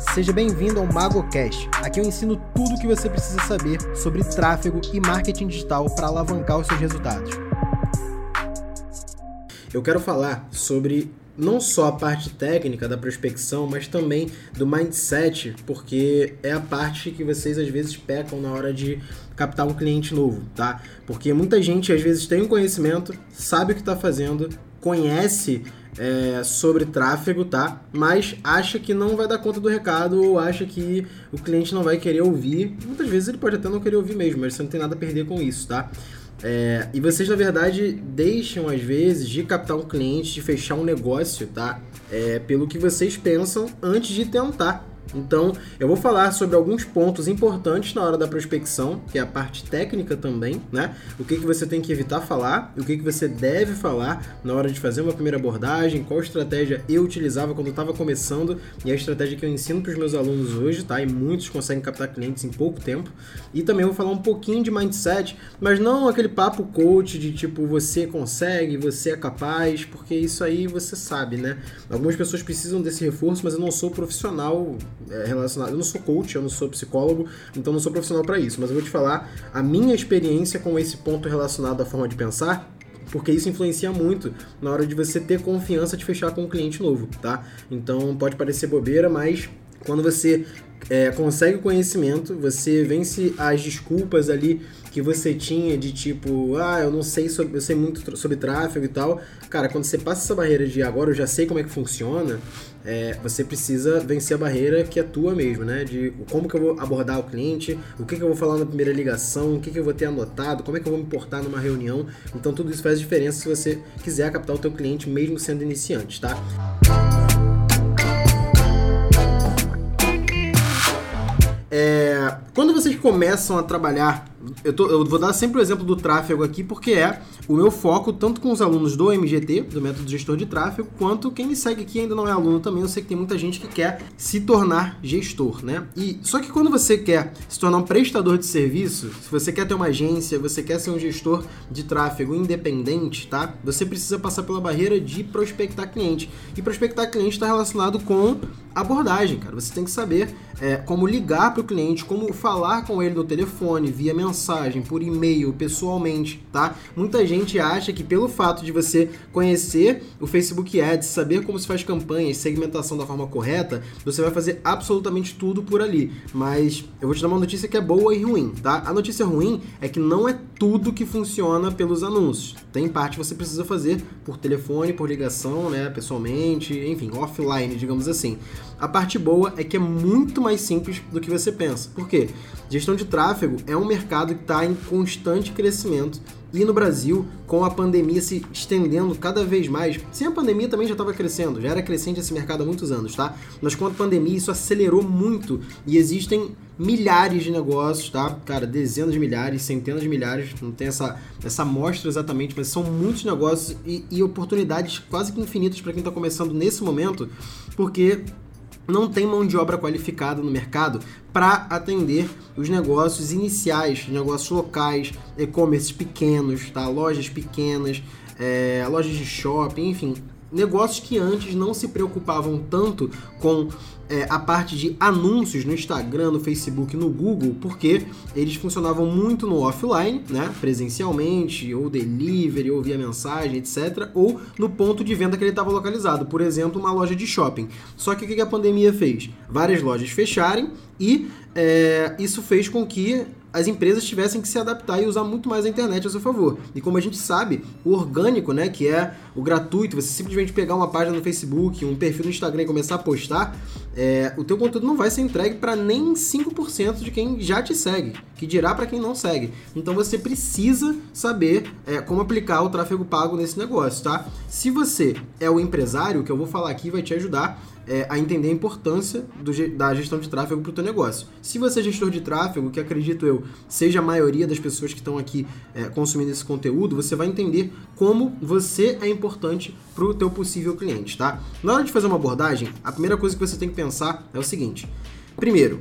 Seja bem-vindo ao MagoCast. Aqui eu ensino tudo o que você precisa saber sobre tráfego e marketing digital para alavancar os seus resultados. Eu quero falar sobre não só a parte técnica da prospecção, mas também do mindset, porque é a parte que vocês às vezes pecam na hora de captar um cliente novo, tá? Porque muita gente às vezes tem um conhecimento, sabe o que está fazendo, conhece é, sobre tráfego, tá? Mas acha que não vai dar conta do recado ou acha que o cliente não vai querer ouvir. Muitas vezes ele pode até não querer ouvir mesmo, mas você não tem nada a perder com isso, tá? É, e vocês, na verdade, deixam, às vezes, de captar um cliente, de fechar um negócio, tá? É, pelo que vocês pensam antes de tentar então, eu vou falar sobre alguns pontos importantes na hora da prospecção, que é a parte técnica também, né? O que, que você tem que evitar falar, o que, que você deve falar na hora de fazer uma primeira abordagem, qual estratégia eu utilizava quando eu estava começando e a estratégia que eu ensino para os meus alunos hoje, tá? E muitos conseguem captar clientes em pouco tempo. E também vou falar um pouquinho de mindset, mas não aquele papo coach de tipo você consegue, você é capaz, porque isso aí você sabe, né? Algumas pessoas precisam desse reforço, mas eu não sou profissional é, relacionado. Eu não sou coach, eu não sou psicólogo, então não sou profissional para isso. Mas eu vou te falar a minha experiência com esse ponto relacionado à forma de pensar porque isso influencia muito na hora de você ter confiança de fechar com um cliente novo, tá? Então pode parecer bobeira, mas quando você é, consegue o conhecimento, você vence as desculpas ali que você tinha de tipo, ah, eu não sei sobre, eu sei muito sobre tráfego e tal. Cara, quando você passa essa barreira de agora eu já sei como é que funciona, é, você precisa vencer a barreira que é tua mesmo, né? De como que eu vou abordar o cliente, o que, que eu vou falar na primeira ligação, o que, que eu vou ter anotado, como é que eu vou me portar numa reunião. Então tudo isso faz diferença se você quiser captar o teu cliente mesmo sendo iniciante, tá? É, quando vocês começam a trabalhar eu, tô, eu, vou dar sempre o exemplo do tráfego aqui, porque é o meu foco, tanto com os alunos do MGT, do método gestor de tráfego, quanto quem me segue aqui ainda não é aluno também. Eu sei que tem muita gente que quer se tornar gestor, né? E só que quando você quer se tornar um prestador de serviço, se você quer ter uma agência, você quer ser um gestor de tráfego independente, tá? Você precisa passar pela barreira de prospectar cliente. E prospectar cliente está relacionado com abordagem, cara. Você tem que saber é, como ligar para o cliente, como falar com ele no telefone, via mensagem, por e-mail, pessoalmente, tá? Muita gente acha que pelo fato de você conhecer o Facebook Ads, saber como se faz campanhas, segmentação da forma correta, você vai fazer absolutamente tudo por ali. Mas eu vou te dar uma notícia que é boa e ruim, tá? A notícia ruim é que não é tudo que funciona pelos anúncios. Tem parte que você precisa fazer por telefone, por ligação, né, pessoalmente, enfim, offline, digamos assim. A parte boa é que é muito mais simples do que você pensa. Por quê? Gestão de tráfego é um mercado que está em constante crescimento e no Brasil, com a pandemia se estendendo cada vez mais, sem a pandemia também já estava crescendo, já era crescente esse mercado há muitos anos, tá? Mas com a pandemia isso acelerou muito e existem milhares de negócios, tá? Cara, dezenas de milhares, centenas de milhares, não tem essa, essa amostra exatamente, mas são muitos negócios e, e oportunidades quase que infinitas para quem está começando nesse momento, porque não tem mão de obra qualificada no mercado para atender os negócios iniciais, negócios locais, e-commerce pequenos, tá? lojas pequenas, é, lojas de shopping, enfim, negócios que antes não se preocupavam tanto com é, a parte de anúncios no Instagram, no Facebook, no Google, porque eles funcionavam muito no offline, né, presencialmente, ou delivery, ou via mensagem, etc., ou no ponto de venda que ele estava localizado, por exemplo, uma loja de shopping. Só que o que a pandemia fez? Várias lojas fecharem e é, isso fez com que as empresas tivessem que se adaptar e usar muito mais a internet a seu favor. E como a gente sabe, o orgânico, né, que é o gratuito, você simplesmente pegar uma página no Facebook, um perfil no Instagram e começar a postar, é, o teu conteúdo não vai ser entregue para nem 5% de quem já te segue, que dirá para quem não segue. Então você precisa saber é, como aplicar o tráfego pago nesse negócio, tá? Se você é o empresário, o que eu vou falar aqui vai te ajudar é, a entender a importância do, da gestão de tráfego para o teu negócio. Se você é gestor de tráfego, que acredito eu seja a maioria das pessoas que estão aqui é, consumindo esse conteúdo, você vai entender como você é importante para o teu possível cliente, tá? Na hora de fazer uma abordagem, a primeira coisa que você tem que pensar é o seguinte: primeiro,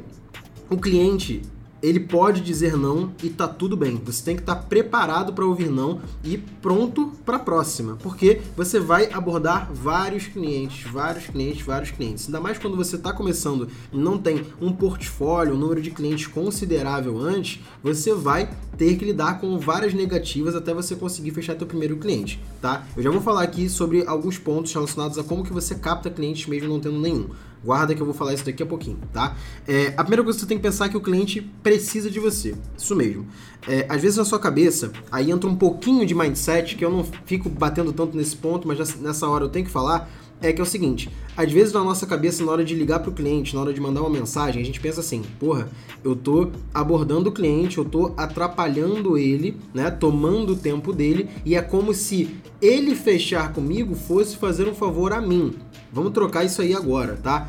o cliente ele pode dizer não e tá tudo bem. Você tem que estar tá preparado para ouvir não e pronto para a próxima, porque você vai abordar vários clientes, vários clientes, vários clientes. Ainda mais quando você está começando e não tem um portfólio, um número de clientes considerável antes, você vai ter que lidar com várias negativas até você conseguir fechar seu primeiro cliente, tá? Eu já vou falar aqui sobre alguns pontos relacionados a como que você capta clientes mesmo não tendo nenhum. Guarda que eu vou falar isso daqui a pouquinho, tá? É, a primeira coisa que você tem que pensar é que o cliente precisa de você. Isso mesmo. É, às vezes na sua cabeça, aí entra um pouquinho de mindset, que eu não fico batendo tanto nesse ponto, mas nessa hora eu tenho que falar, é que é o seguinte, às vezes na nossa cabeça, na hora de ligar pro cliente, na hora de mandar uma mensagem, a gente pensa assim, porra, eu tô abordando o cliente, eu tô atrapalhando ele, né, tomando o tempo dele, e é como se ele fechar comigo fosse fazer um favor a mim. Vamos trocar isso aí agora, tá?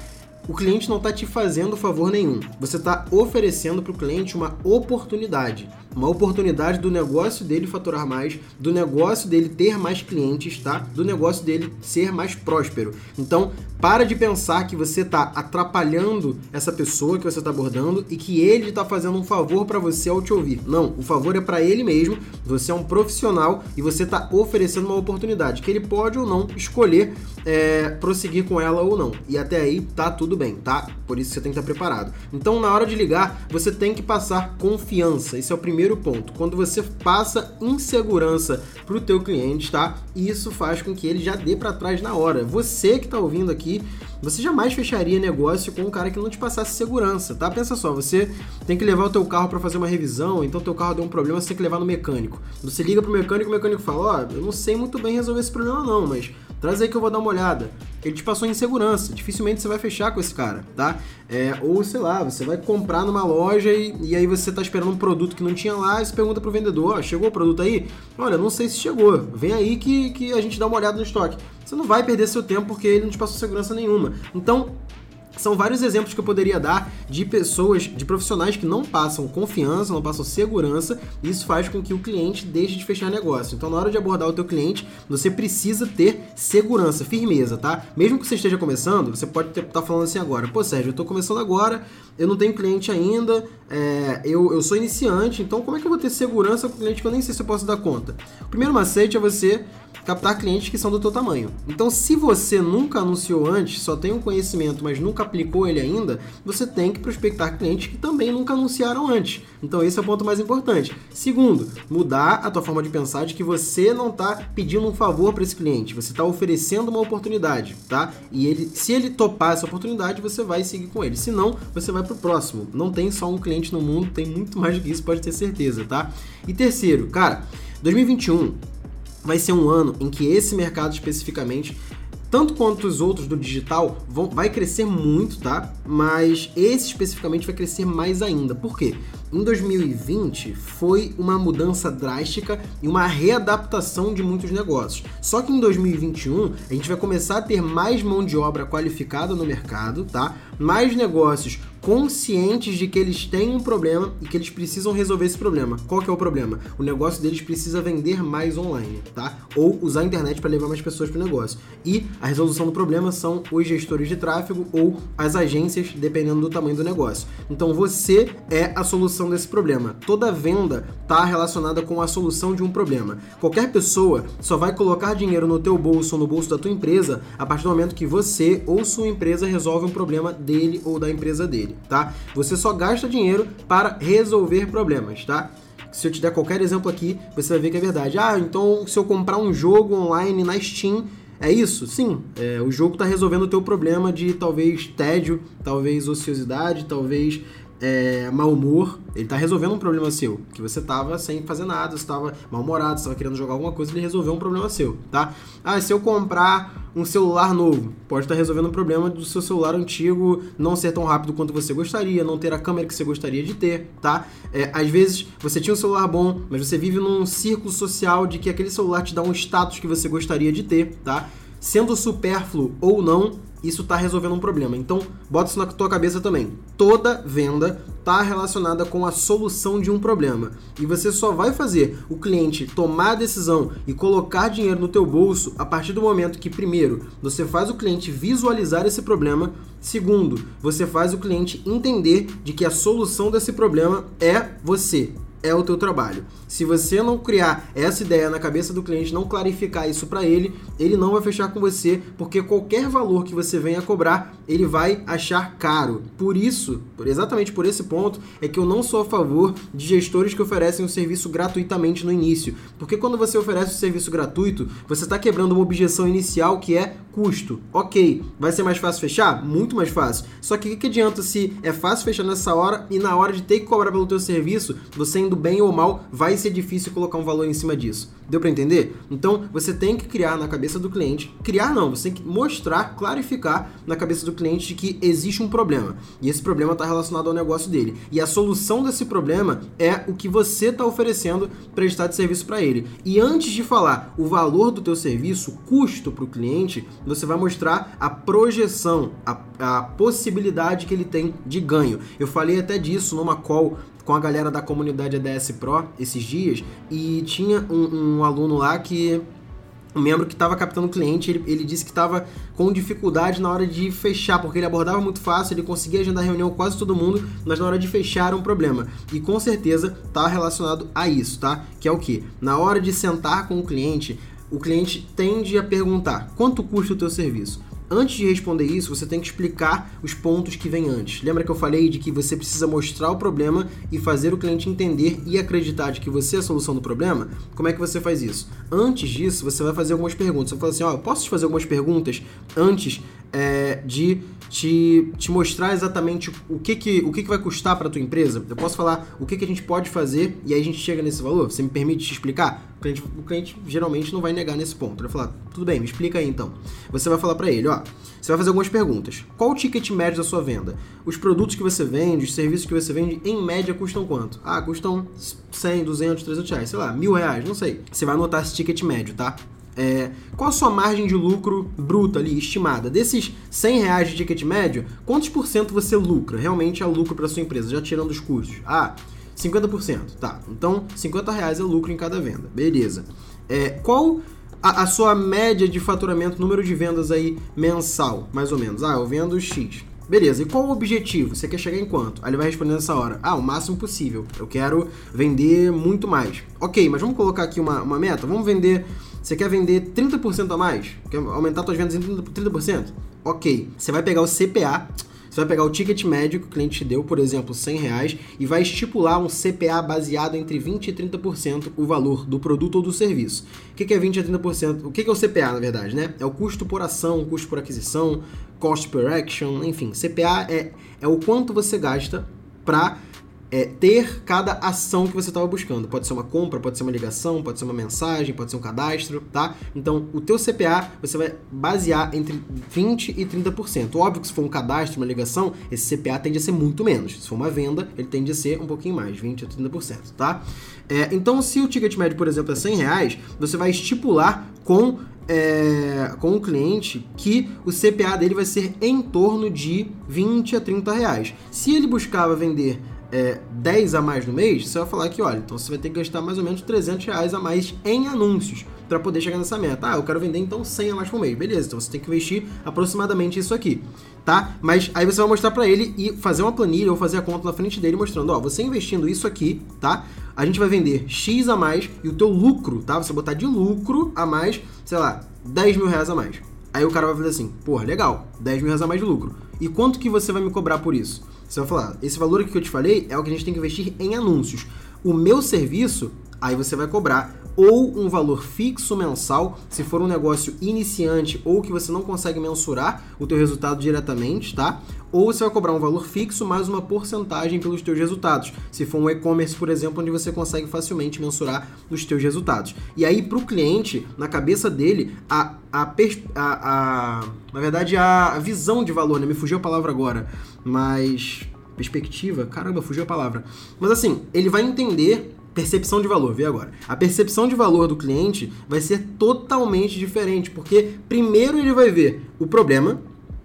O cliente não está te fazendo favor nenhum. Você está oferecendo para o cliente uma oportunidade uma oportunidade do negócio dele faturar mais, do negócio dele ter mais clientes, tá? Do negócio dele ser mais próspero. Então, para de pensar que você está atrapalhando essa pessoa que você está abordando e que ele está fazendo um favor para você ao te ouvir. Não, o favor é para ele mesmo. Você é um profissional e você está oferecendo uma oportunidade que ele pode ou não escolher é, prosseguir com ela ou não. E até aí tá tudo bem, tá? Por isso você tem que estar preparado. Então, na hora de ligar, você tem que passar confiança. Esse é o primeiro primeiro ponto. Quando você passa insegurança para o teu cliente, tá? Isso faz com que ele já dê para trás na hora. Você que está ouvindo aqui, você jamais fecharia negócio com um cara que não te passasse segurança, tá? Pensa só, você tem que levar o teu carro para fazer uma revisão, então teu carro deu um problema, você tem que levar no mecânico. Você liga pro mecânico, o mecânico fala: "Ó, oh, eu não sei muito bem resolver esse problema não, mas traz aí que eu vou dar uma olhada". Ele te passou insegurança, dificilmente você vai fechar com esse cara, tá? É, ou sei lá, você vai comprar numa loja e, e aí você tá esperando um produto que não tinha lá e você pergunta pro vendedor: "Ó, chegou o produto aí?". Olha, não sei se chegou. Vem aí que, que a gente dá uma olhada no estoque você não vai perder seu tempo porque ele não te passou segurança nenhuma. Então, são vários exemplos que eu poderia dar de pessoas, de profissionais que não passam confiança, não passam segurança, e isso faz com que o cliente deixe de fechar negócio. Então, na hora de abordar o teu cliente, você precisa ter segurança, firmeza, tá? Mesmo que você esteja começando, você pode estar tá falando assim agora, pô, Sérgio, eu estou começando agora, eu não tenho cliente ainda, é, eu, eu sou iniciante, então como é que eu vou ter segurança com o cliente que eu nem sei se eu posso dar conta? O primeiro macete é você captar clientes que são do teu tamanho. Então, se você nunca anunciou antes, só tem um conhecimento, mas nunca aplicou ele ainda, você tem que prospectar clientes que também nunca anunciaram antes. Então, esse é o ponto mais importante. Segundo, mudar a tua forma de pensar de que você não está pedindo um favor para esse cliente, você está oferecendo uma oportunidade, tá? E ele, se ele topar essa oportunidade, você vai seguir com ele. Se não, você vai para o próximo. Não tem só um cliente no mundo, tem muito mais do que isso, pode ter certeza, tá? E terceiro, cara, 2021 vai ser um ano em que esse mercado especificamente tanto quanto os outros do digital, vão, vai crescer muito, tá? Mas esse especificamente vai crescer mais ainda. Por quê? Em 2020 foi uma mudança drástica e uma readaptação de muitos negócios. Só que em 2021 a gente vai começar a ter mais mão de obra qualificada no mercado, tá? Mais negócios conscientes de que eles têm um problema e que eles precisam resolver esse problema. Qual que é o problema? O negócio deles precisa vender mais online, tá? Ou usar a internet para levar mais pessoas para o negócio. E a resolução do problema são os gestores de tráfego ou as agências, dependendo do tamanho do negócio. Então você é a solução desse problema. Toda venda está relacionada com a solução de um problema. Qualquer pessoa só vai colocar dinheiro no teu bolso ou no bolso da tua empresa a partir do momento que você ou sua empresa resolve um problema dele ou da empresa dele dele, tá? Você só gasta dinheiro para resolver problemas, tá? Se eu te der qualquer exemplo aqui, você vai ver que é verdade. Ah, então se eu comprar um jogo online na Steam, é isso? Sim. É, o jogo está resolvendo o teu problema de talvez tédio, talvez ociosidade, talvez é, mau humor, ele tá resolvendo um problema seu, que você tava sem fazer nada, você tava mal-humorado, você tava querendo jogar alguma coisa, ele resolveu um problema seu, tá? Ah, se eu comprar um celular novo, pode estar tá resolvendo um problema do seu celular antigo não ser tão rápido quanto você gostaria, não ter a câmera que você gostaria de ter, tá? É, às vezes você tinha um celular bom, mas você vive num círculo social de que aquele celular te dá um status que você gostaria de ter, tá? Sendo supérfluo ou não, isso está resolvendo um problema. Então, bota isso na tua cabeça também. Toda venda está relacionada com a solução de um problema. E você só vai fazer o cliente tomar a decisão e colocar dinheiro no teu bolso a partir do momento que, primeiro, você faz o cliente visualizar esse problema, segundo, você faz o cliente entender de que a solução desse problema é você, é o teu trabalho. Se você não criar essa ideia na cabeça do cliente, não clarificar isso para ele, ele não vai fechar com você, porque qualquer valor que você venha cobrar, ele vai achar caro. Por isso, por exatamente por esse ponto, é que eu não sou a favor de gestores que oferecem o serviço gratuitamente no início. Porque quando você oferece o serviço gratuito, você está quebrando uma objeção inicial que é custo. Ok, vai ser mais fácil fechar? Muito mais fácil. Só que o que, que adianta se é fácil fechar nessa hora e na hora de ter que cobrar pelo teu serviço, você indo bem ou mal, vai ser difícil colocar um valor em cima disso. Deu para entender? Então, você tem que criar na cabeça do cliente, criar não, você tem que mostrar, clarificar na cabeça do cliente de que existe um problema. E esse problema está relacionado ao negócio dele. E a solução desse problema é o que você está oferecendo para estar de serviço para ele. E antes de falar o valor do teu serviço, custo para o cliente, você vai mostrar a projeção, a, a possibilidade que ele tem de ganho. Eu falei até disso numa call com a galera da comunidade ADS Pro esses dias e tinha um, um aluno lá que um membro que estava captando cliente, ele, ele disse que estava com dificuldade na hora de fechar, porque ele abordava muito fácil, ele conseguia agendar reunião com quase todo mundo, mas na hora de fechar era um problema. E com certeza está relacionado a isso, tá? Que é o que? Na hora de sentar com o cliente, o cliente tende a perguntar: quanto custa o teu serviço? Antes de responder isso, você tem que explicar os pontos que vêm antes. Lembra que eu falei de que você precisa mostrar o problema e fazer o cliente entender e acreditar de que você é a solução do problema? Como é que você faz isso? Antes disso, você vai fazer algumas perguntas. Você vai falar assim: ó, oh, posso te fazer algumas perguntas antes é, de te, te mostrar exatamente o que, que, o que, que vai custar para tua empresa. Eu posso falar o que, que a gente pode fazer e aí a gente chega nesse valor. Você me permite te explicar? O cliente, o cliente geralmente não vai negar nesse ponto. Ele vai falar, tudo bem, me explica aí então. Você vai falar para ele, ó, você vai fazer algumas perguntas. Qual o ticket médio da sua venda? Os produtos que você vende, os serviços que você vende, em média custam quanto? Ah, custam 100, 200, 300 reais, sei lá, mil reais, não sei. Você vai anotar esse ticket médio, tá? É, qual a sua margem de lucro bruta ali, estimada? Desses 100 reais de ticket médio, quantos por cento você lucra? Realmente é lucro para sua empresa, já tirando os custos. Ah, 50%. Tá, então 50 reais é lucro em cada venda. Beleza. É, qual a, a, sua média de faturamento, número de vendas aí mensal, mais ou menos? Ah, eu vendo X. Beleza, e qual o objetivo? Você quer chegar em quanto? Aí ele vai responder nessa hora. Ah, o máximo possível. Eu quero vender muito mais. Ok, mas vamos colocar aqui uma, uma meta? Vamos vender você quer vender 30% a mais? Quer aumentar suas vendas em 30%? Ok. Você vai pegar o CPA, você vai pegar o ticket médio que o cliente te deu, por exemplo, 100 reais, e vai estipular um CPA baseado entre 20% e 30% o valor do produto ou do serviço. O que é 20% a 30%? O que é o CPA, na verdade, né? É o custo por ação, custo por aquisição, cost per action, enfim. CPA é, é o quanto você gasta para é, ter cada ação que você estava buscando. Pode ser uma compra, pode ser uma ligação, pode ser uma mensagem, pode ser um cadastro, tá? Então, o teu CPA você vai basear entre 20 e 30%. Óbvio que se for um cadastro, uma ligação, esse CPA tende a ser muito menos. Se for uma venda, ele tende a ser um pouquinho mais, 20 a 30%, tá? É, então, se o ticket médio, por exemplo, é 100 reais, você vai estipular com é, com o cliente que o CPA dele vai ser em torno de 20 a 30 reais. Se ele buscava vender é, 10 a mais no mês, você vai falar que, olha, então você vai ter que gastar mais ou menos 300 reais a mais em anúncios para poder chegar nessa meta. Ah, eu quero vender então 100 a mais por mês. Beleza, então você tem que investir aproximadamente isso aqui, tá? Mas aí você vai mostrar para ele e fazer uma planilha ou fazer a conta na frente dele mostrando, ó, você investindo isso aqui, tá? A gente vai vender X a mais e o teu lucro, tá? Você botar de lucro a mais, sei lá, 10 mil reais a mais. Aí o cara vai fazer assim, porra, legal, 10 mil reais a mais de lucro. E quanto que você vai me cobrar por isso? Você vai falar, esse valor aqui que eu te falei é o que a gente tem que investir em anúncios. O meu serviço, aí você vai cobrar ou um valor fixo mensal, se for um negócio iniciante ou que você não consegue mensurar o teu resultado diretamente, tá? Ou você vai cobrar um valor fixo mais uma porcentagem pelos teus resultados. Se for um e-commerce, por exemplo, onde você consegue facilmente mensurar os teus resultados. E aí, para o cliente, na cabeça dele, a, a, a, a, na verdade, a visão de valor, né? Me fugiu a palavra agora, mas perspectiva, caramba, fugiu a palavra. Mas assim, ele vai entender percepção de valor, vê agora. A percepção de valor do cliente vai ser totalmente diferente, porque primeiro ele vai ver o problema,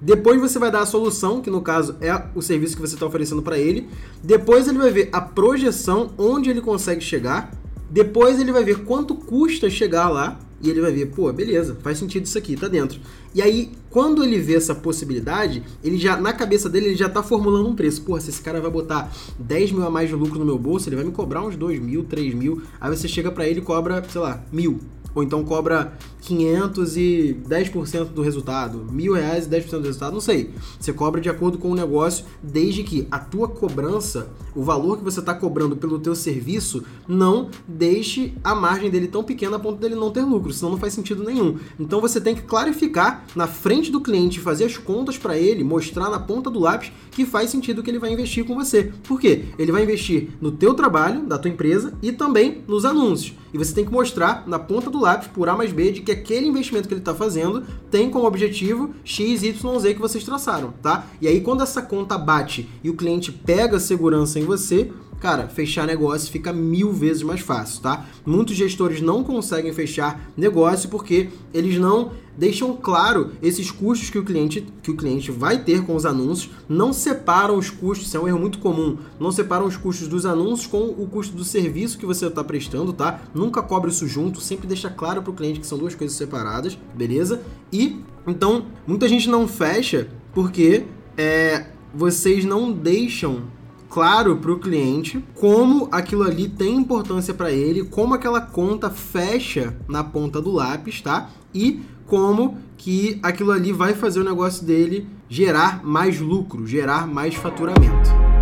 Depois você vai dar a solução, que no caso é o serviço que você está oferecendo para ele. Depois ele vai ver a projeção, onde ele consegue chegar. Depois ele vai ver quanto custa chegar lá. E ele vai ver, pô, beleza, faz sentido isso aqui, tá dentro. E aí, quando ele vê essa possibilidade, ele já, na cabeça dele, ele já tá formulando um preço. Pô, se esse cara vai botar 10 mil a mais de lucro no meu bolso, ele vai me cobrar uns 2 mil, 3 mil. Aí você chega para ele e cobra, sei lá, mil ou então cobra 500 e 10% do resultado, mil reais e 10% do resultado, não sei. Você cobra de acordo com o negócio, desde que a tua cobrança, o valor que você está cobrando pelo teu serviço, não deixe a margem dele tão pequena a ponto dele não ter lucro, senão não faz sentido nenhum. Então você tem que clarificar na frente do cliente, fazer as contas para ele, mostrar na ponta do lápis que faz sentido que ele vai investir com você. Por quê? Ele vai investir no teu trabalho, da tua empresa e também nos anúncios. E você tem que mostrar na ponta do lápis, por A mais B, de que aquele investimento que ele está fazendo tem como objetivo X, Y, Z que vocês traçaram, tá? E aí, quando essa conta bate e o cliente pega segurança em você, cara, fechar negócio fica mil vezes mais fácil, tá? Muitos gestores não conseguem fechar negócio porque eles não deixam claro esses custos que o cliente que o cliente vai ter com os anúncios, não separam os custos, isso é um erro muito comum, não separam os custos dos anúncios com o custo do serviço que você está prestando, tá? Nunca cobre isso junto, sempre deixa claro para o cliente que são duas coisas separadas, beleza? E então muita gente não fecha porque é, vocês não deixam claro para o cliente como aquilo ali tem importância para ele, como aquela conta fecha na ponta do lápis, tá? E como que aquilo ali vai fazer o negócio dele gerar mais lucro, gerar mais faturamento.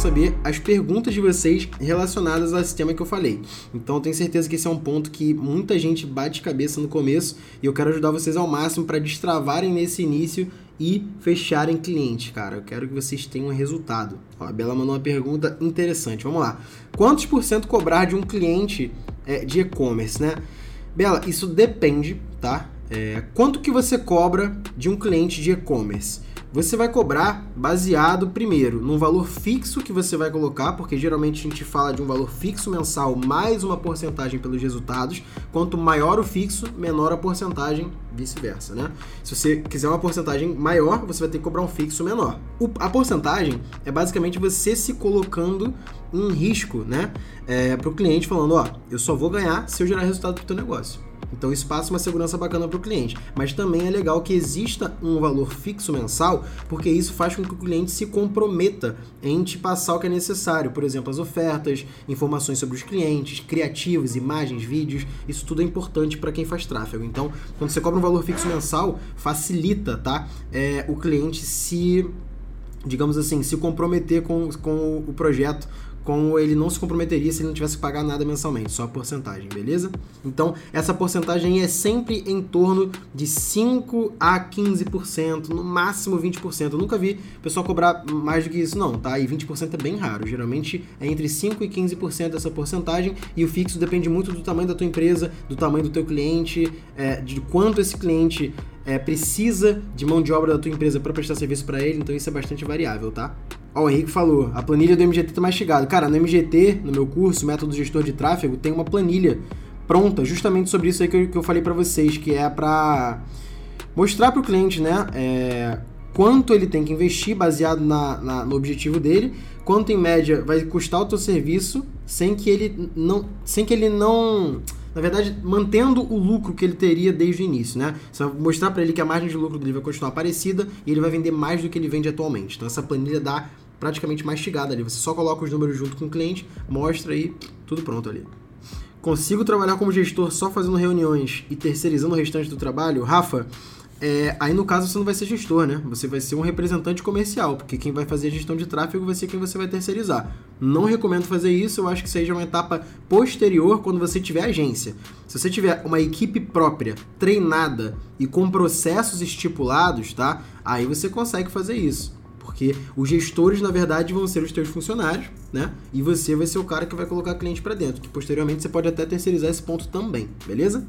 Saber as perguntas de vocês relacionadas ao sistema que eu falei. Então eu tenho certeza que esse é um ponto que muita gente bate cabeça no começo e eu quero ajudar vocês ao máximo para destravarem nesse início e fecharem clientes, cara. Eu quero que vocês tenham um resultado. Ó, a Bela mandou uma pergunta interessante. Vamos lá. Quantos por cento cobrar de um cliente é, de e-commerce, né? Bela, isso depende, tá? É, quanto que você cobra de um cliente de e-commerce? Você vai cobrar baseado, primeiro, num valor fixo que você vai colocar, porque geralmente a gente fala de um valor fixo mensal mais uma porcentagem pelos resultados. Quanto maior o fixo, menor a porcentagem, vice-versa, né? Se você quiser uma porcentagem maior, você vai ter que cobrar um fixo menor. O, a porcentagem é basicamente você se colocando em risco, né? É, para o cliente falando, ó, eu só vou ganhar se eu gerar resultado para o teu negócio. Então isso passa uma segurança bacana para o cliente. Mas também é legal que exista um valor fixo mensal, porque isso faz com que o cliente se comprometa em te passar o que é necessário. Por exemplo, as ofertas, informações sobre os clientes, criativos, imagens, vídeos. Isso tudo é importante para quem faz tráfego. Então, quando você cobra um valor fixo mensal, facilita, tá? É, o cliente se digamos assim, se comprometer com, com o projeto como ele não se comprometeria se ele não tivesse que pagar nada mensalmente, só a porcentagem, beleza? Então, essa porcentagem é sempre em torno de 5 a 15%, no máximo 20%. Eu nunca vi pessoal cobrar mais do que isso, não, tá? E 20% é bem raro. Geralmente é entre 5 e 15% dessa porcentagem, e o fixo depende muito do tamanho da tua empresa, do tamanho do teu cliente, é, de quanto esse cliente é, precisa de mão de obra da tua empresa para prestar serviço para ele, então isso é bastante variável, tá? Ó, o Henrique falou, a planilha do MGT tá mastigada. Cara, no MGT, no meu curso, Método Gestor de Tráfego, tem uma planilha pronta justamente sobre isso aí que eu, que eu falei para vocês, que é para mostrar para o cliente, né, é, quanto ele tem que investir baseado na, na, no objetivo dele, quanto em média vai custar o teu serviço, sem que ele não, sem que ele não na verdade, mantendo o lucro que ele teria desde o início, né? Você vai mostrar para ele que a margem de lucro dele vai continuar parecida e ele vai vender mais do que ele vende atualmente. Então essa planilha dá praticamente mastigada ali. Você só coloca os números junto com o cliente, mostra aí, tudo pronto ali. Consigo trabalhar como gestor só fazendo reuniões e terceirizando o restante do trabalho? Rafa, é, aí no caso você não vai ser gestor, né? Você vai ser um representante comercial, porque quem vai fazer a gestão de tráfego vai ser quem você vai terceirizar. Não recomendo fazer isso, eu acho que seja uma etapa posterior quando você tiver agência. Se você tiver uma equipe própria, treinada e com processos estipulados, tá? Aí você consegue fazer isso. Porque os gestores, na verdade, vão ser os teus funcionários, né? E você vai ser o cara que vai colocar cliente para dentro, que posteriormente você pode até terceirizar esse ponto também, beleza?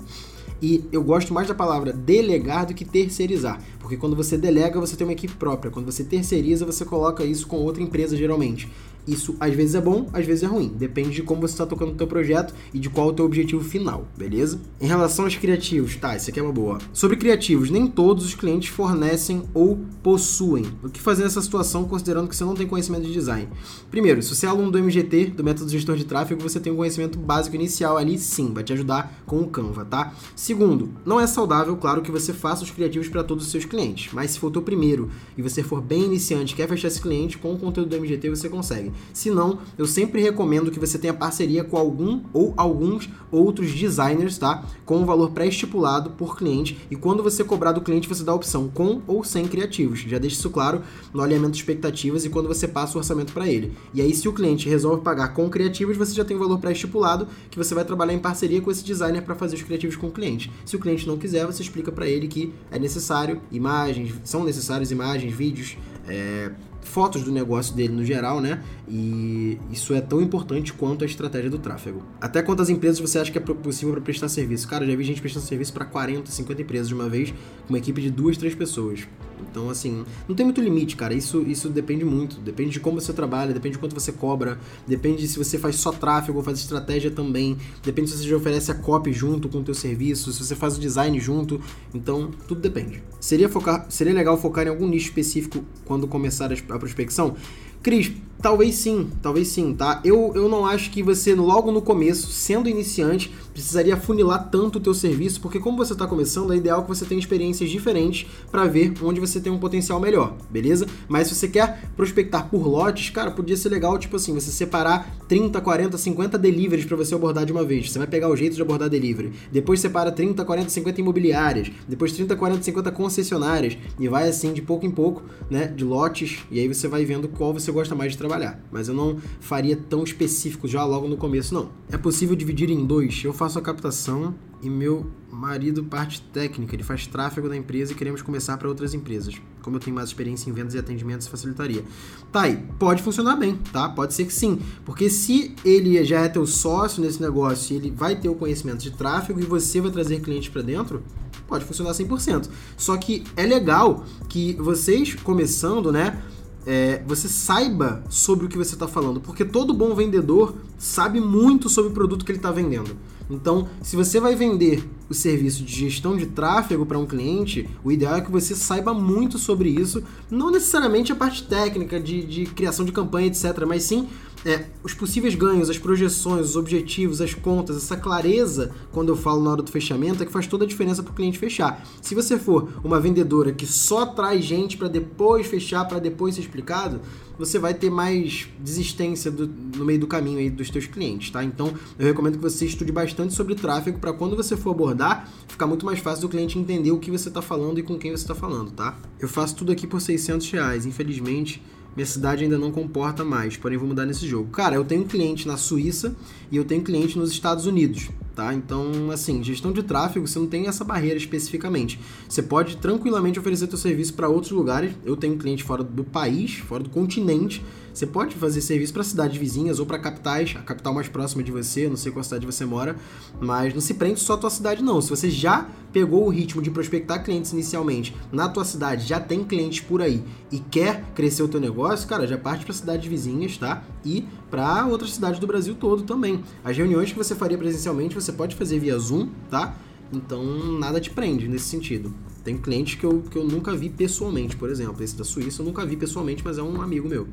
E eu gosto mais da palavra delegar do que terceirizar. Porque quando você delega, você tem uma equipe própria. Quando você terceiriza, você coloca isso com outra empresa, geralmente. Isso às vezes é bom, às vezes é ruim. Depende de como você está tocando o teu projeto e de qual é o teu objetivo final, beleza? Em relação aos criativos, tá, isso aqui é uma boa. Sobre criativos, nem todos os clientes fornecem ou possuem. O que fazer nessa situação, considerando que você não tem conhecimento de design? Primeiro, se você é aluno do MGT, do método gestor de tráfego, você tem um conhecimento básico inicial ali, sim, vai te ajudar com o Canva, tá? Segundo, não é saudável, claro, que você faça os criativos para todos os seus clientes, mas se for o teu primeiro e você for bem iniciante, quer fechar esse cliente com o conteúdo do MGT, você consegue. Se não, eu sempre recomendo que você tenha parceria com algum ou alguns outros designers, tá? Com um valor pré-estipulado por cliente e quando você cobrar do cliente, você dá a opção com ou sem criativos. Já deixa isso claro no alinhamento de expectativas e quando você passa o orçamento para ele. E aí, se o cliente resolve pagar com criativos, você já tem um valor pré-estipulado que você vai trabalhar em parceria com esse designer para fazer os criativos com o cliente. Se o cliente não quiser, você explica para ele que é necessário imagens, são necessárias imagens, vídeos, é, fotos do negócio dele no geral, né? E isso é tão importante quanto a estratégia do tráfego. Até quantas empresas você acha que é possível para prestar serviço? Cara, já vi gente prestando serviço para 40, 50 empresas de uma vez, com uma equipe de duas, três pessoas. Então, assim, não tem muito limite, cara. Isso, isso depende muito. Depende de como você trabalha, depende de quanto você cobra, depende de se você faz só tráfego ou faz estratégia também, depende se você já oferece a copy junto com o teu serviço, se você faz o design junto. Então, tudo depende. Seria, focar, seria legal focar em algum nicho específico quando começar a prospecção? Cris, talvez sim, talvez sim, tá? Eu, eu não acho que você, logo no começo, sendo iniciante, precisaria funilar tanto o teu serviço, porque como você está começando, é ideal que você tenha experiências diferentes para ver onde você tem um potencial melhor, beleza? Mas se você quer prospectar por lotes, cara, podia ser legal, tipo assim, você separar 30, 40, 50 deliveries para você abordar de uma vez. Você vai pegar o jeito de abordar delivery. Depois separa 30, 40, 50 imobiliárias, depois 30, 40, 50 concessionárias e vai assim de pouco em pouco, né, de lotes, e aí você vai vendo qual você gosta mais de trabalhar. Mas eu não faria tão específico já logo no começo, não. É possível dividir em dois. Eu faço a captação e meu marido parte técnica, ele faz tráfego da empresa e queremos começar para outras empresas. Como eu tenho mais experiência em vendas e atendimentos, facilitaria. Tá aí, pode funcionar bem, tá? Pode ser que sim, porque se ele já é teu sócio nesse negócio, ele vai ter o conhecimento de tráfego e você vai trazer clientes para dentro, pode funcionar 100%. Só que é legal que vocês começando, né, é, você saiba sobre o que você está falando, porque todo bom vendedor sabe muito sobre o produto que ele está vendendo. Então, se você vai vender o serviço de gestão de tráfego para um cliente, o ideal é que você saiba muito sobre isso, não necessariamente a parte técnica de, de criação de campanha, etc., mas sim é, os possíveis ganhos, as projeções, os objetivos, as contas, essa clareza quando eu falo na hora do fechamento é que faz toda a diferença para o cliente fechar. Se você for uma vendedora que só traz gente para depois fechar, para depois ser explicado, você vai ter mais desistência do, no meio do caminho aí dos teus clientes, tá? Então, eu recomendo que você estude bastante sobre tráfego para quando você for abordar, ficar muito mais fácil do cliente entender o que você está falando e com quem você está falando, tá? Eu faço tudo aqui por 600 reais, infelizmente minha cidade ainda não comporta mais, porém vou mudar nesse jogo. Cara, eu tenho cliente na Suíça e eu tenho cliente nos Estados Unidos, tá? Então, assim, gestão de tráfego, você não tem essa barreira especificamente. Você pode tranquilamente oferecer seu serviço para outros lugares. Eu tenho cliente fora do país, fora do continente, você pode fazer serviço para cidades vizinhas ou para capitais, a capital mais próxima de você, não sei qual cidade você mora, mas não se prende só a tua cidade não. Se você já pegou o ritmo de prospectar clientes inicialmente na tua cidade, já tem clientes por aí e quer crescer o teu negócio, cara, já parte para cidades vizinhas, tá? E para outras cidades do Brasil todo também. As reuniões que você faria presencialmente, você pode fazer via Zoom, tá? Então, nada te prende nesse sentido. Tem clientes que eu, que eu nunca vi pessoalmente, por exemplo. Esse da Suíça eu nunca vi pessoalmente, mas é um amigo meu.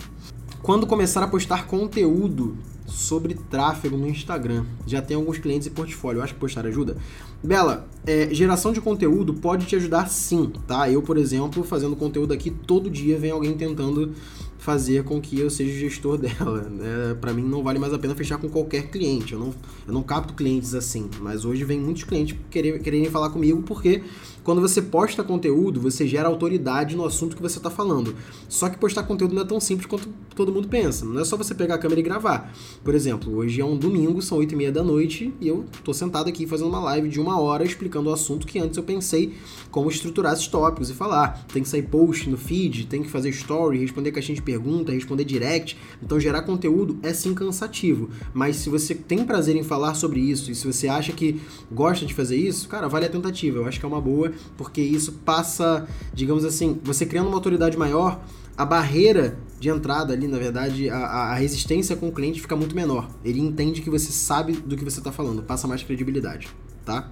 Quando começar a postar conteúdo sobre tráfego no Instagram, já tem alguns clientes e portfólio, eu acho que postar ajuda. Bela, é, geração de conteúdo pode te ajudar sim, tá? Eu, por exemplo, fazendo conteúdo aqui, todo dia vem alguém tentando fazer com que eu seja gestor dela. Né? Para mim não vale mais a pena fechar com qualquer cliente. Eu não, eu não capto clientes assim, mas hoje vem muitos clientes querer, quererem falar comigo porque quando você posta conteúdo, você gera autoridade no assunto que você está falando. Só que postar conteúdo não é tão simples quanto todo mundo pensa. Não é só você pegar a câmera e gravar. Por exemplo, hoje é um domingo, são 8 e meia da noite, e eu tô sentado aqui fazendo uma live de uma hora explicando o assunto que antes eu pensei como estruturar esses tópicos e falar. Tem que sair post no feed, tem que fazer story, responder caixinha de pergunta, responder direct. Então gerar conteúdo é sim cansativo. Mas se você tem prazer em falar sobre isso e se você acha que gosta de fazer isso, cara, vale a tentativa. Eu acho que é uma boa porque isso passa, digamos assim, você criando uma autoridade maior, a barreira de entrada ali, na verdade, a, a resistência com o cliente fica muito menor. Ele entende que você sabe do que você está falando, passa mais credibilidade, tá?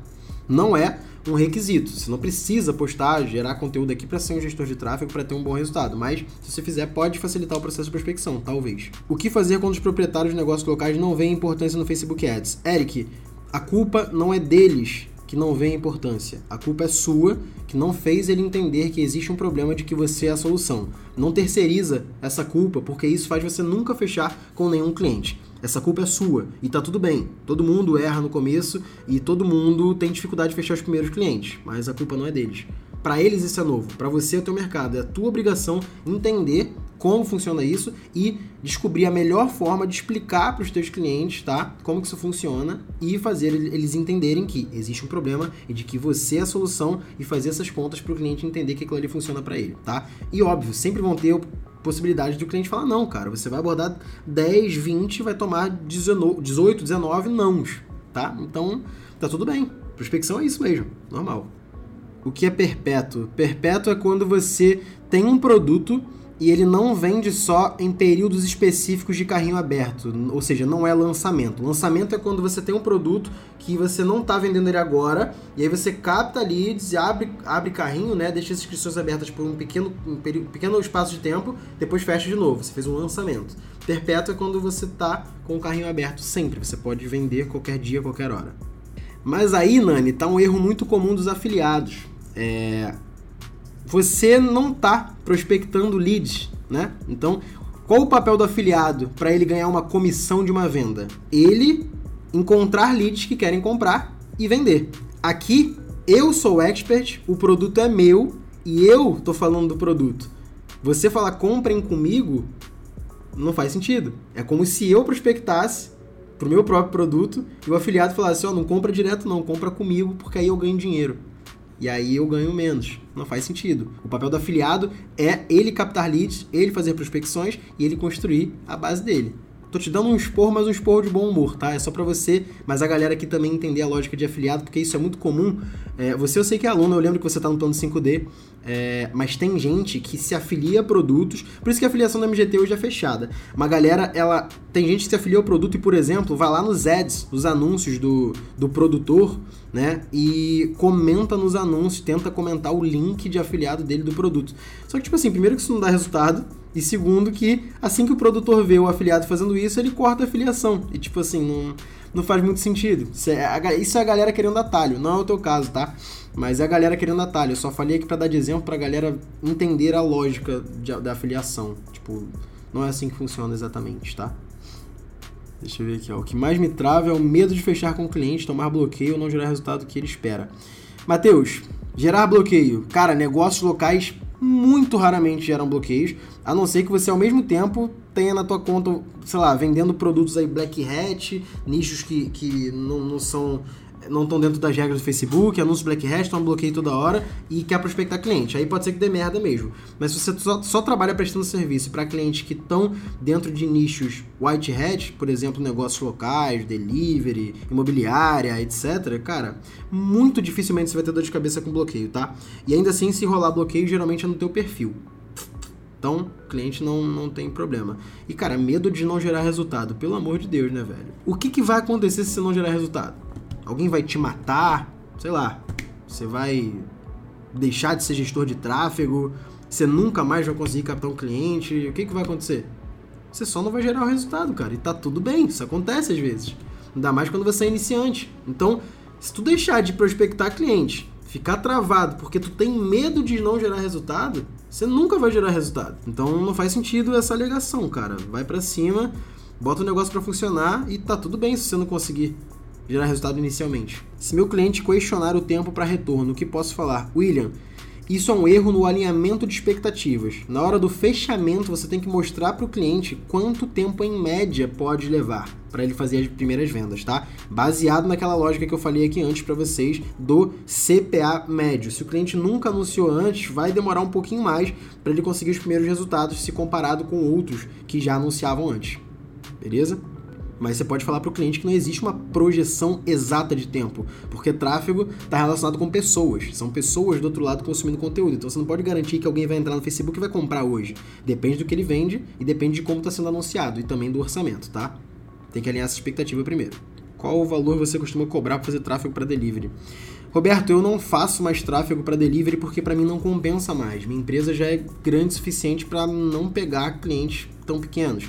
Não é um requisito. Você não precisa postar, gerar conteúdo aqui para ser um gestor de tráfego para ter um bom resultado, mas se você fizer, pode facilitar o processo de prospecção, talvez. O que fazer quando os proprietários de negócios locais não veem importância no Facebook Ads? Eric, a culpa não é deles que não vê importância. A culpa é sua, que não fez ele entender que existe um problema de que você é a solução. Não terceiriza essa culpa, porque isso faz você nunca fechar com nenhum cliente. Essa culpa é sua e tá tudo bem. Todo mundo erra no começo e todo mundo tem dificuldade de fechar os primeiros clientes, mas a culpa não é deles. Para eles isso é novo, para você é o teu mercado, é a tua obrigação entender como funciona isso e descobrir a melhor forma de explicar para os teus clientes, tá? Como que isso funciona e fazer eles entenderem que existe um problema e de que você é a solução e fazer essas contas para o cliente entender que aquilo ali funciona para ele, tá? E óbvio, sempre vão ter possibilidade do cliente falar não, cara, você vai abordar 10, 20, vai tomar 18, 19 nãos, tá? Então, tá tudo bem. Prospecção é isso mesmo, normal. O que é perpétuo? Perpétuo é quando você tem um produto e ele não vende só em períodos específicos de carrinho aberto, ou seja, não é lançamento. Lançamento é quando você tem um produto que você não está vendendo ele agora, e aí você capta leads, abre, abre carrinho, né, deixa as inscrições abertas por um pequeno, um pequeno espaço de tempo, depois fecha de novo, você fez um lançamento. Perpétuo é quando você está com o carrinho aberto sempre, você pode vender qualquer dia, qualquer hora. Mas aí, Nani, tá um erro muito comum dos afiliados. É, você não está prospectando leads, né? Então, qual o papel do afiliado para ele ganhar uma comissão de uma venda? Ele encontrar leads que querem comprar e vender. Aqui, eu sou o expert, o produto é meu e eu tô falando do produto. Você falar comprem comigo não faz sentido. É como se eu prospectasse pro meu próprio produto e o afiliado falasse: "Ó, oh, não compra direto não, compra comigo, porque aí eu ganho dinheiro" e aí eu ganho menos. Não faz sentido. O papel do afiliado é ele captar leads, ele fazer prospecções e ele construir a base dele. Tô te dando um esporro, mas um esporro de bom humor, tá? É só para você, mas a galera aqui também entender a lógica de afiliado, porque isso é muito comum. É, você, eu sei que é aluno, eu lembro que você tá no plano 5D, é, mas tem gente que se afilia a produtos, por isso que a afiliação da MGT hoje é fechada. Uma galera, ela tem gente que se afilia ao produto e, por exemplo, vai lá nos ads, nos anúncios do, do produtor, né? E comenta nos anúncios, tenta comentar o link de afiliado dele do produto. Só que, tipo assim, primeiro que isso não dá resultado, e segundo que assim que o produtor vê o afiliado fazendo isso, ele corta a afiliação. E tipo assim, não, não faz muito sentido. Isso é, isso é a galera querendo atalho, não é o teu caso, tá? Mas é a galera querendo atalho. Eu só falei aqui para dar de exemplo pra galera entender a lógica de, da afiliação. Tipo, não é assim que funciona exatamente, tá? Deixa eu ver aqui, ó. O que mais me trava é o medo de fechar com o cliente, tomar bloqueio ou não gerar o resultado que ele espera. Matheus, gerar bloqueio. Cara, negócios locais muito raramente geram bloqueios, a não ser que você ao mesmo tempo tenha na tua conta, sei lá, vendendo produtos aí black hat, nichos que, que não, não são não estão dentro das regras do Facebook, anúncios Black Hat, estão bloqueio toda hora e quer prospectar cliente. Aí pode ser que dê merda mesmo. Mas se você só, só trabalha prestando serviço para clientes que estão dentro de nichos White Hat, por exemplo, negócios locais, delivery, imobiliária, etc., cara, muito dificilmente você vai ter dor de cabeça com bloqueio, tá? E ainda assim, se rolar bloqueio, geralmente é no teu perfil. Então, cliente não, não tem problema. E, cara, medo de não gerar resultado. Pelo amor de Deus, né, velho? O que, que vai acontecer se você não gerar resultado? Alguém vai te matar, sei lá, você vai deixar de ser gestor de tráfego, você nunca mais vai conseguir captar um cliente, o que, que vai acontecer? Você só não vai gerar o resultado, cara, e tá tudo bem, isso acontece às vezes. Ainda mais quando você é iniciante. Então, se tu deixar de prospectar cliente, ficar travado porque tu tem medo de não gerar resultado, você nunca vai gerar resultado. Então não faz sentido essa alegação, cara. Vai para cima, bota o negócio para funcionar e tá tudo bem se você não conseguir gerar resultado inicialmente. Se meu cliente questionar o tempo para retorno, o que posso falar? William, isso é um erro no alinhamento de expectativas. Na hora do fechamento, você tem que mostrar para o cliente quanto tempo em média pode levar para ele fazer as primeiras vendas, tá? Baseado naquela lógica que eu falei aqui antes para vocês do CPA médio. Se o cliente nunca anunciou antes, vai demorar um pouquinho mais para ele conseguir os primeiros resultados se comparado com outros que já anunciavam antes. Beleza? Mas você pode falar para o cliente que não existe uma projeção exata de tempo, porque tráfego está relacionado com pessoas. São pessoas do outro lado consumindo conteúdo. Então você não pode garantir que alguém vai entrar no Facebook e vai comprar hoje. Depende do que ele vende e depende de como está sendo anunciado e também do orçamento, tá? Tem que alinhar essa expectativa primeiro. Qual o valor você costuma cobrar para fazer tráfego para delivery? Roberto, eu não faço mais tráfego para delivery porque para mim não compensa mais. Minha empresa já é grande o suficiente para não pegar clientes tão pequenos.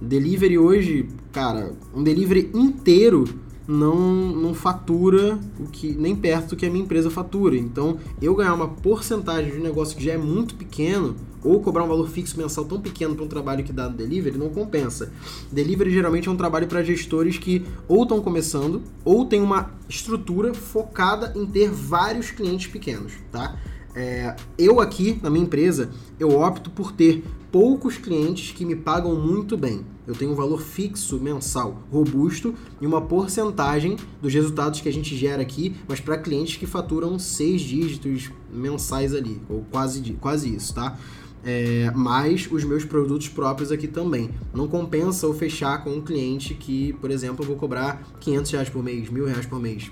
Delivery hoje, cara, um delivery inteiro não, não fatura o que nem perto do que a minha empresa fatura. Então, eu ganhar uma porcentagem de um negócio que já é muito pequeno ou cobrar um valor fixo mensal tão pequeno para um trabalho que dá no delivery não compensa. Delivery geralmente é um trabalho para gestores que ou estão começando ou tem uma estrutura focada em ter vários clientes pequenos, tá? É, eu aqui na minha empresa eu opto por ter poucos clientes que me pagam muito bem. Eu tenho um valor fixo mensal, robusto e uma porcentagem dos resultados que a gente gera aqui, mas para clientes que faturam seis dígitos mensais ali, ou quase, quase isso, tá? É, mais os meus produtos próprios aqui também. Não compensa eu fechar com um cliente que, por exemplo, eu vou cobrar 500 reais por mês, mil reais por mês.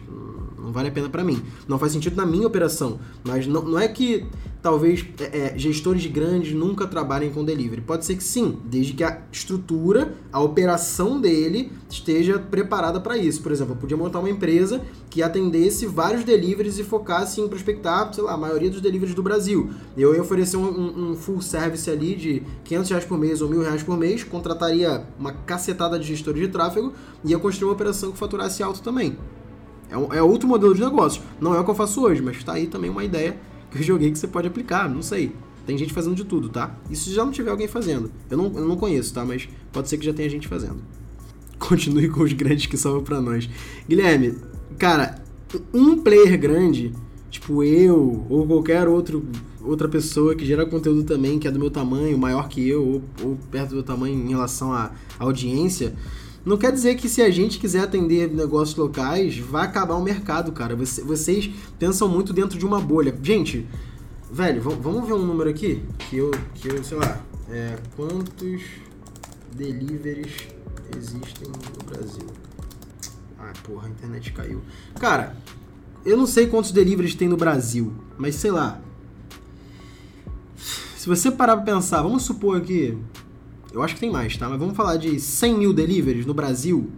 Não vale a pena para mim. Não faz sentido na minha operação. Mas não, não é que talvez é, é, gestores grandes nunca trabalhem com delivery. Pode ser que sim, desde que a estrutura, a operação dele esteja preparada para isso. Por exemplo, eu podia montar uma empresa que atendesse vários deliveries e focasse em prospectar, sei lá, a maioria dos deliveries do Brasil. Eu ia oferecer um, um, um full service ali de 500 reais por mês ou mil reais por mês, contrataria uma cacetada de gestores de tráfego e ia construir uma operação que faturasse alto também. É, é outro modelo de negócio. Não é o que eu faço hoje, mas está aí também uma ideia que eu joguei que você pode aplicar, não sei. Tem gente fazendo de tudo, tá? Isso se já não tiver alguém fazendo. Eu não, eu não conheço, tá? Mas pode ser que já tenha gente fazendo. Continue com os grandes que salvam para nós. Guilherme, cara, um player grande, tipo eu, ou qualquer outro, outra pessoa que gera conteúdo também, que é do meu tamanho, maior que eu, ou, ou perto do meu tamanho em relação à audiência, não quer dizer que se a gente quiser atender negócios locais, vai acabar o mercado, cara. Vocês pensam muito dentro de uma bolha. Gente, velho, vamos ver um número aqui? Que eu, que eu sei lá, é, quantos deliveries existem no Brasil? Ah, porra, a internet caiu. Cara, eu não sei quantos deliveries tem no Brasil, mas sei lá. Se você parar pra pensar, vamos supor aqui, eu acho que tem mais, tá? Mas vamos falar de 100 mil deliveries no Brasil.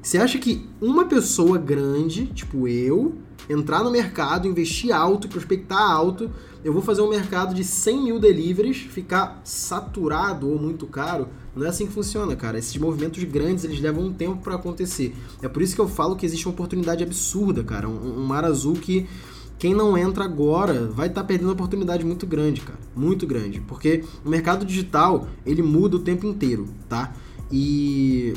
Você acha que uma pessoa grande, tipo eu, entrar no mercado, investir alto, prospectar alto, eu vou fazer um mercado de 100 mil deliveries, ficar saturado ou muito caro? Não é assim que funciona, cara. Esses movimentos grandes, eles levam um tempo para acontecer. É por isso que eu falo que existe uma oportunidade absurda, cara. Um, um mar azul que quem não entra agora vai estar tá perdendo uma oportunidade muito grande, cara. Muito grande. Porque o mercado digital, ele muda o tempo inteiro, tá? E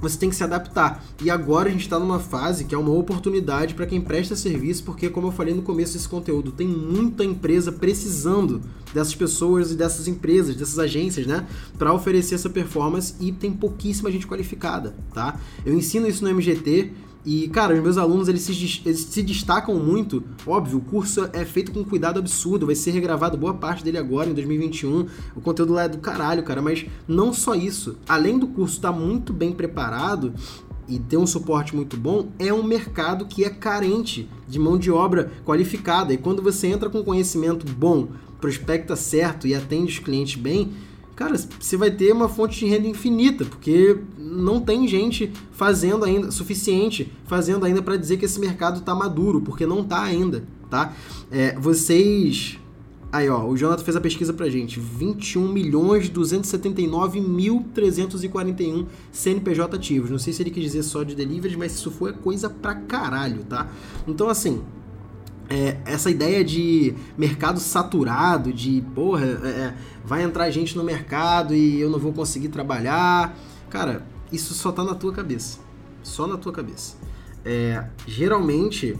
você tem que se adaptar. E agora a gente está numa fase que é uma oportunidade para quem presta serviço, porque, como eu falei no começo desse conteúdo, tem muita empresa precisando dessas pessoas e dessas empresas, dessas agências, né, para oferecer essa performance e tem pouquíssima gente qualificada, tá? Eu ensino isso no MGT e, cara, os meus alunos, eles se, eles se, destacam muito. Óbvio, o curso é feito com cuidado absurdo, vai ser regravado boa parte dele agora, em 2021. O conteúdo lá é do caralho, cara, mas não só isso. Além do curso estar tá muito bem preparado e ter um suporte muito bom, é um mercado que é carente de mão de obra qualificada. E quando você entra com conhecimento bom, prospecta certo e atende os clientes bem, cara, você vai ter uma fonte de renda infinita, porque não tem gente fazendo ainda, suficiente, fazendo ainda para dizer que esse mercado está maduro, porque não está ainda, tá? É, vocês... Aí, ó, o Jonathan fez a pesquisa pra gente. 21 milhões 279 mil 341 CNPJ ativos. Não sei se ele quis dizer só de delivery, mas isso foi coisa pra caralho, tá? Então, assim, é, essa ideia de mercado saturado, de porra, é, é, vai entrar gente no mercado e eu não vou conseguir trabalhar. Cara, isso só tá na tua cabeça. Só na tua cabeça. É, geralmente,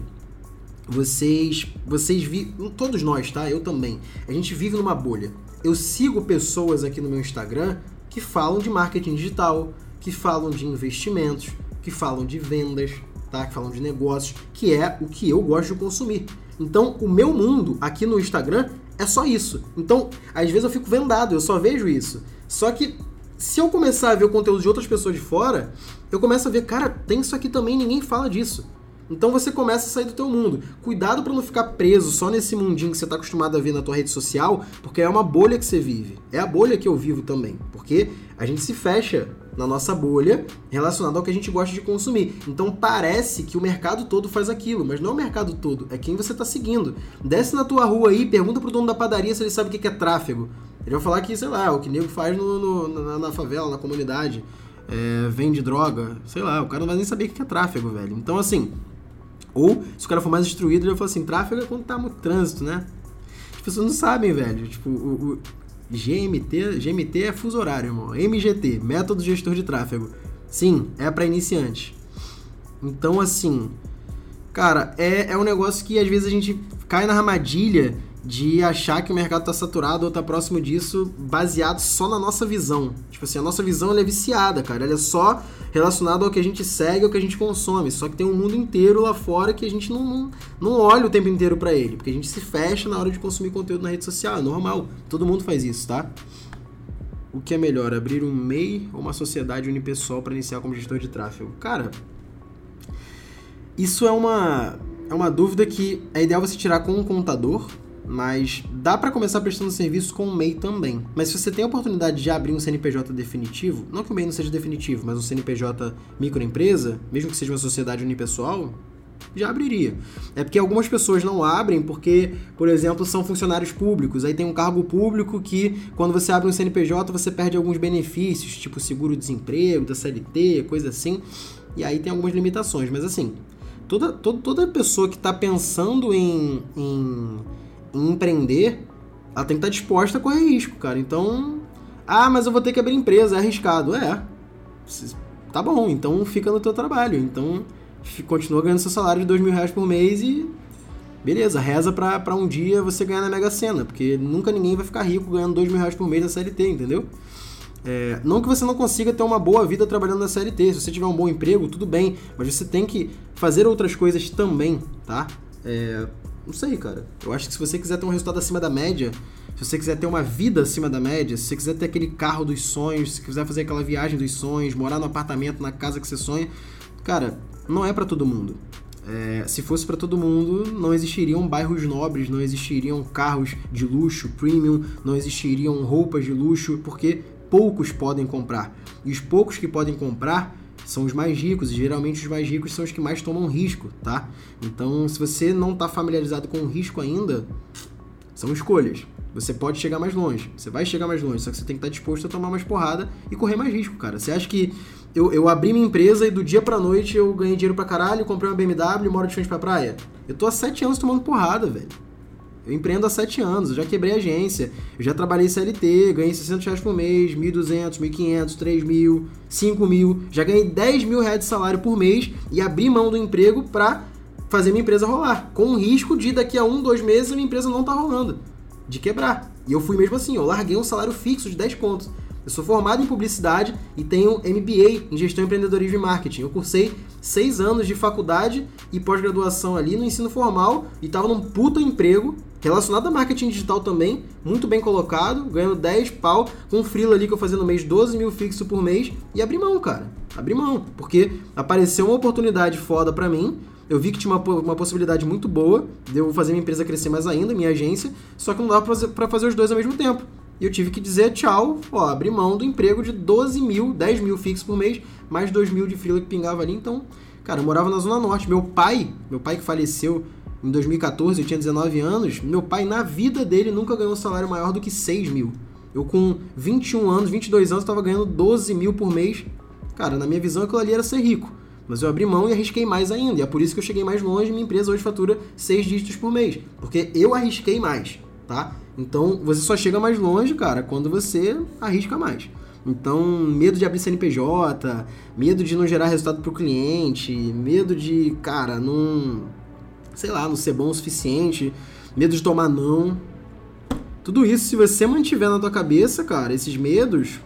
vocês. Vocês vi, Todos nós, tá? Eu também. A gente vive numa bolha. Eu sigo pessoas aqui no meu Instagram que falam de marketing digital, que falam de investimentos, que falam de vendas, tá? Que falam de negócios, que é o que eu gosto de consumir. Então, o meu mundo aqui no Instagram é só isso. Então, às vezes eu fico vendado, eu só vejo isso. Só que se eu começar a ver o conteúdo de outras pessoas de fora, eu começo a ver, cara, tem isso aqui também, ninguém fala disso. Então você começa a sair do teu mundo. Cuidado para não ficar preso só nesse mundinho que você está acostumado a ver na tua rede social, porque é uma bolha que você vive. É a bolha que eu vivo também, porque a gente se fecha na nossa bolha relacionada ao que a gente gosta de consumir. Então parece que o mercado todo faz aquilo, mas não é o mercado todo, é quem você está seguindo. Desce na tua rua aí, pergunta pro dono da padaria se ele sabe o que é tráfego. Ele vai falar que, sei lá, é o que nego faz no, no, na, na favela, na comunidade. É, vende droga, sei lá, o cara não vai nem saber o que é tráfego, velho. Então, assim, ou, se o cara for mais instruído, ele vai falar assim, tráfego é quando tá muito trânsito, né? As pessoas não sabem, velho. Tipo, o GMT, GMT é fuso horário, irmão. MGT, Método Gestor de Tráfego. Sim, é para iniciante. Então, assim, cara, é, é um negócio que às vezes a gente cai na armadilha de achar que o mercado está saturado ou está próximo disso baseado só na nossa visão. Tipo assim, a nossa visão é viciada, cara. Ela é só relacionada ao que a gente segue, ao que a gente consome. Só que tem um mundo inteiro lá fora que a gente não, não, não olha o tempo inteiro para ele. Porque a gente se fecha na hora de consumir conteúdo na rede social. É normal. Todo mundo faz isso, tá? O que é melhor, abrir um MEI ou uma sociedade unipessoal para iniciar como gestor de tráfego? Cara, isso é uma, é uma dúvida que é ideal você tirar com um contador, mas dá para começar prestando serviço com o MEI também. Mas se você tem a oportunidade de abrir um CNPJ definitivo, não que o MEI não seja definitivo, mas um CNPJ microempresa, mesmo que seja uma sociedade unipessoal, já abriria. É porque algumas pessoas não abrem porque, por exemplo, são funcionários públicos. Aí tem um cargo público que, quando você abre um CNPJ, você perde alguns benefícios, tipo seguro-desemprego, da CLT, coisa assim. E aí tem algumas limitações. Mas assim, toda, toda, toda pessoa que está pensando em, em em empreender, ela tem que estar disposta a correr risco, cara. Então, ah, mas eu vou ter que abrir empresa, é arriscado. É. Tá bom, então fica no teu trabalho. Então, continua ganhando seu salário de dois mil reais por mês e beleza, reza pra, pra um dia você ganhar na Mega Sena, porque nunca ninguém vai ficar rico ganhando dois mil reais por mês na CLT, entendeu? É, não que você não consiga ter uma boa vida trabalhando na CLT, se você tiver um bom emprego, tudo bem, mas você tem que fazer outras coisas também, tá? É, não sei, cara. Eu acho que se você quiser ter um resultado acima da média, se você quiser ter uma vida acima da média, se você quiser ter aquele carro dos sonhos, se quiser fazer aquela viagem dos sonhos, morar no apartamento, na casa que você sonha, cara, não é para todo mundo. É, se fosse para todo mundo, não existiriam bairros nobres, não existiriam carros de luxo, premium, não existiriam roupas de luxo, porque poucos podem comprar. E os poucos que podem comprar são os mais ricos, e geralmente os mais ricos são os que mais tomam risco, tá? Então, se você não está familiarizado com o risco ainda, são escolhas. Você pode chegar mais longe, você vai chegar mais longe, só que você tem que estar disposto a tomar mais porrada e correr mais risco, cara. Você acha que eu, eu abri minha empresa e do dia pra noite eu ganhei dinheiro pra caralho, comprei uma BMW e moro de frente pra praia? Eu tô há sete anos tomando porrada, velho. Eu empreendo há 7 anos, eu já quebrei agência, eu já trabalhei CLT, ganhei 600 reais por mês, 1.200, 1.500, 3.000, 5.000, já ganhei 10 mil reais de salário por mês e abri mão do emprego pra fazer minha empresa rolar, com o risco de daqui a um, dois meses a minha empresa não tá rolando, de quebrar. E eu fui mesmo assim, eu larguei um salário fixo de 10 pontos. Eu sou formado em publicidade e tenho MBA em gestão, empreendedorismo e marketing. Eu cursei seis anos de faculdade e pós-graduação ali no ensino formal e estava num puta emprego relacionado a marketing digital também, muito bem colocado, ganhando 10 pau, com um freela ali que eu fazia no mês 12 mil fixo por mês e abri mão, cara. Abri mão, porque apareceu uma oportunidade foda pra mim, eu vi que tinha uma, uma possibilidade muito boa de eu fazer minha empresa crescer mais ainda, minha agência, só que não dava pra fazer, pra fazer os dois ao mesmo tempo. E eu tive que dizer tchau, ó, abri mão do emprego de 12 mil, 10 mil fixo por mês, mais 2 mil de freela que pingava ali, então, cara, eu morava na Zona Norte. Meu pai, meu pai que faleceu em 2014, eu tinha 19 anos, meu pai, na vida dele, nunca ganhou um salário maior do que 6 mil. Eu, com 21 anos, 22 anos, estava ganhando 12 mil por mês. Cara, na minha visão, aquilo ali era ser rico. Mas eu abri mão e arrisquei mais ainda. E é por isso que eu cheguei mais longe. Minha empresa hoje fatura 6 dígitos por mês. Porque eu arrisquei mais, tá? Então, você só chega mais longe, cara, quando você arrisca mais. Então, medo de abrir CNPJ, medo de não gerar resultado para o cliente, medo de, cara, não sei lá, não ser bom o suficiente, medo de tomar não. Tudo isso, se você mantiver na tua cabeça, cara, esses medos.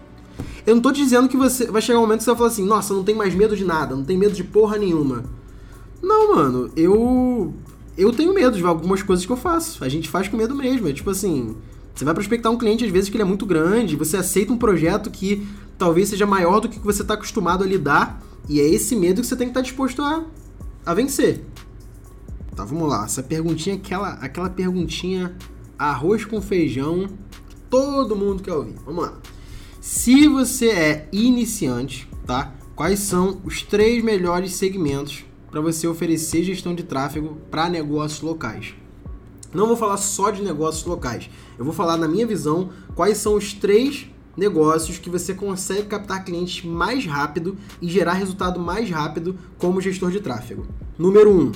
Eu não tô dizendo que você vai chegar um momento que você vai falar assim, nossa, não tem mais medo de nada, não tem medo de porra nenhuma. Não, mano, eu. Eu tenho medo de algumas coisas que eu faço. A gente faz com medo mesmo. É tipo assim. Você vai prospectar um cliente, às vezes, que ele é muito grande, você aceita um projeto que talvez seja maior do que você está acostumado a lidar, e é esse medo que você tem que estar tá disposto a, a vencer. Tá, vamos lá. Essa perguntinha, aquela, aquela perguntinha arroz com feijão, que todo mundo quer ouvir. Vamos lá. Se você é iniciante, tá? Quais são os três melhores segmentos para você oferecer gestão de tráfego para negócios locais? Não vou falar só de negócios locais. Eu vou falar, na minha visão, quais são os três negócios que você consegue captar clientes mais rápido e gerar resultado mais rápido como gestor de tráfego. Número 1, um,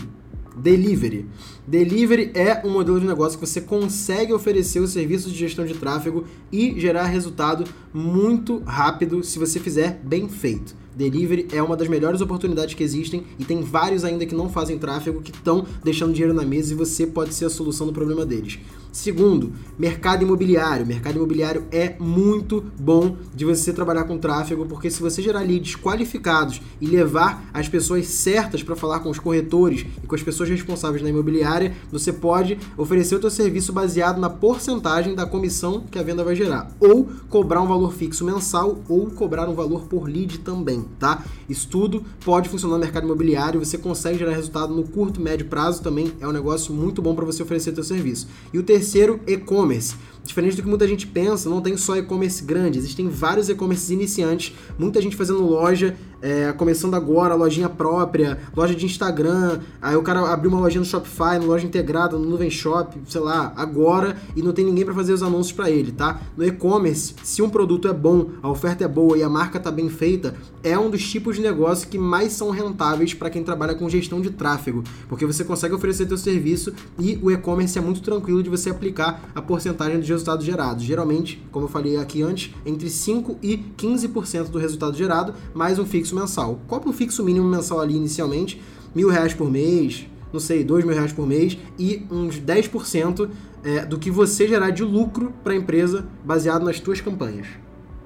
Delivery. Delivery é um modelo de negócio que você consegue oferecer o serviço de gestão de tráfego e gerar resultado muito rápido se você fizer bem feito. Delivery é uma das melhores oportunidades que existem e tem vários ainda que não fazem tráfego que estão deixando dinheiro na mesa e você pode ser a solução do problema deles. Segundo, mercado imobiliário. Mercado imobiliário é muito bom de você trabalhar com tráfego, porque se você gerar leads qualificados e levar as pessoas certas para falar com os corretores e com as pessoas responsáveis na imobiliária, você pode oferecer o seu serviço baseado na porcentagem da comissão que a venda vai gerar, ou cobrar um valor fixo mensal ou cobrar um valor por lead também, tá? Isso tudo pode funcionar no mercado imobiliário, você consegue gerar resultado no curto, médio prazo também, é um negócio muito bom para você oferecer seu serviço. E o terceiro, e-commerce. Diferente do que muita gente pensa, não tem só e-commerce grande, existem vários e-commerces iniciantes, muita gente fazendo loja, é, começando agora, lojinha própria, loja de Instagram, aí o cara abriu uma lojinha no Shopify, loja integrada, no Nuvem Shop, sei lá, agora, e não tem ninguém para fazer os anúncios para ele, tá? No e-commerce, se um produto é bom, a oferta é boa e a marca tá bem feita, é um dos tipos de negócio que mais são rentáveis para quem trabalha com gestão de tráfego, porque você consegue oferecer seu serviço e o e-commerce é muito tranquilo de você aplicar a porcentagem dos resultados gerados. Geralmente, como eu falei aqui antes, entre 5 e 15% do resultado gerado, mais um fixo mensal. Qual é o fixo mínimo mensal ali inicialmente? Mil reais por mês, não sei, dois mil reais por mês e uns 10% é, do que você gerar de lucro para a empresa baseado nas suas campanhas.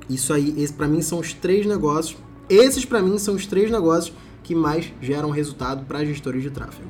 Isso aí, esse para mim são os três negócios. Esses para mim são os três negócios que mais geram resultado para gestores de tráfego.